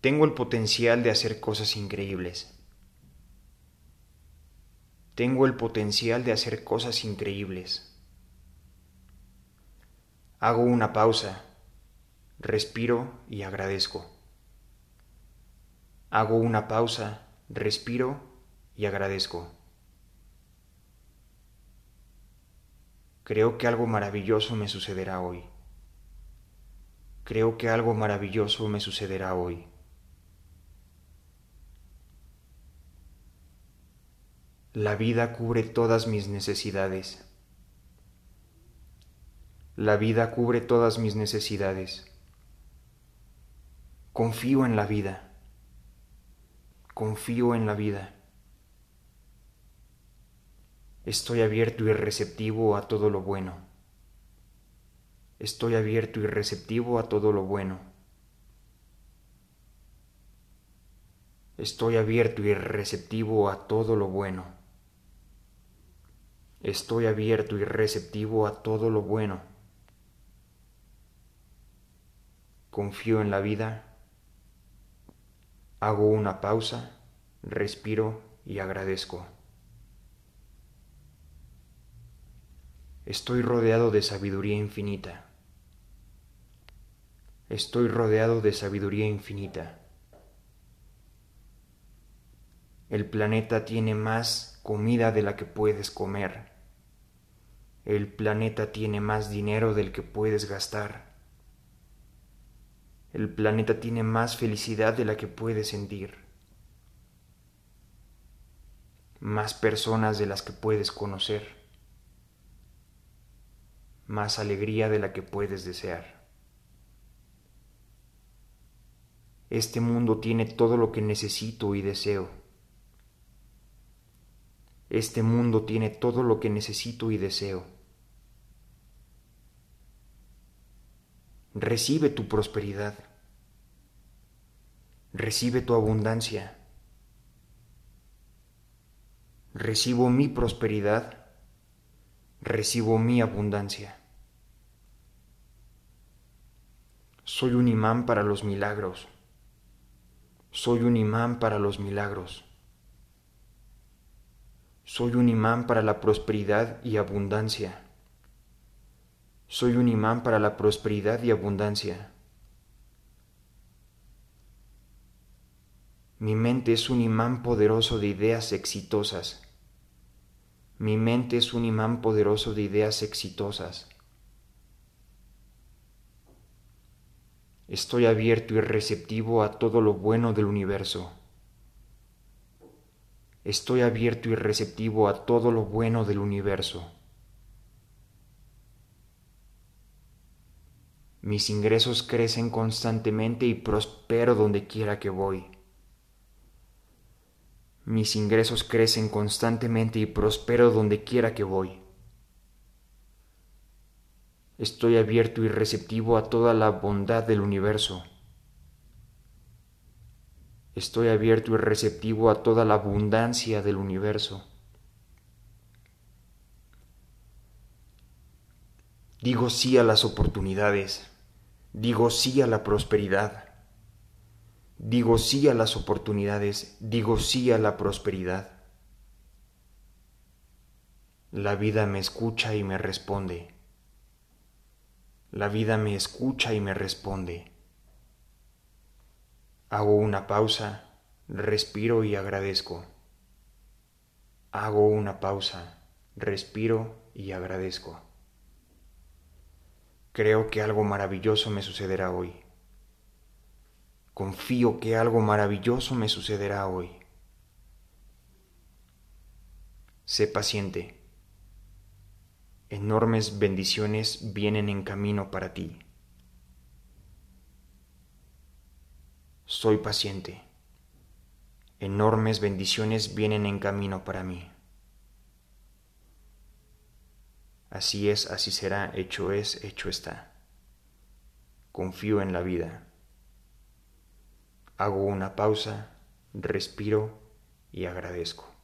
Tengo el potencial de hacer cosas increíbles. Tengo el potencial de hacer cosas increíbles. Hago una pausa, respiro y agradezco. Hago una pausa, respiro y agradezco. Creo que algo maravilloso me sucederá hoy. Creo que algo maravilloso me sucederá hoy. La vida cubre todas mis necesidades. La vida cubre todas mis necesidades. Confío en la vida. Confío en la vida. Estoy abierto y receptivo a todo lo bueno. Estoy abierto y receptivo a todo lo bueno. Estoy abierto y receptivo a todo lo bueno. Estoy abierto y receptivo a todo lo bueno. Confío en la vida. Hago una pausa, respiro y agradezco. Estoy rodeado de sabiduría infinita. Estoy rodeado de sabiduría infinita. El planeta tiene más comida de la que puedes comer. El planeta tiene más dinero del que puedes gastar. El planeta tiene más felicidad de la que puedes sentir. Más personas de las que puedes conocer. Más alegría de la que puedes desear. Este mundo tiene todo lo que necesito y deseo. Este mundo tiene todo lo que necesito y deseo. Recibe tu prosperidad. Recibe tu abundancia. Recibo mi prosperidad. Recibo mi abundancia. Soy un imán para los milagros. Soy un imán para los milagros. Soy un imán para la prosperidad y abundancia. Soy un imán para la prosperidad y abundancia. Mi mente es un imán poderoso de ideas exitosas. Mi mente es un imán poderoso de ideas exitosas. Estoy abierto y receptivo a todo lo bueno del universo. Estoy abierto y receptivo a todo lo bueno del universo. Mis ingresos crecen constantemente y prospero donde quiera que voy. Mis ingresos crecen constantemente y prospero donde quiera que voy. Estoy abierto y receptivo a toda la bondad del universo. Estoy abierto y receptivo a toda la abundancia del universo. Digo sí a las oportunidades. Digo sí a la prosperidad. Digo sí a las oportunidades. Digo sí a la prosperidad. La vida me escucha y me responde. La vida me escucha y me responde. Hago una pausa, respiro y agradezco. Hago una pausa, respiro y agradezco. Creo que algo maravilloso me sucederá hoy. Confío que algo maravilloso me sucederá hoy. Sé paciente. Enormes bendiciones vienen en camino para ti. Soy paciente. Enormes bendiciones vienen en camino para mí. Así es, así será, hecho es, hecho está. Confío en la vida. Hago una pausa, respiro y agradezco.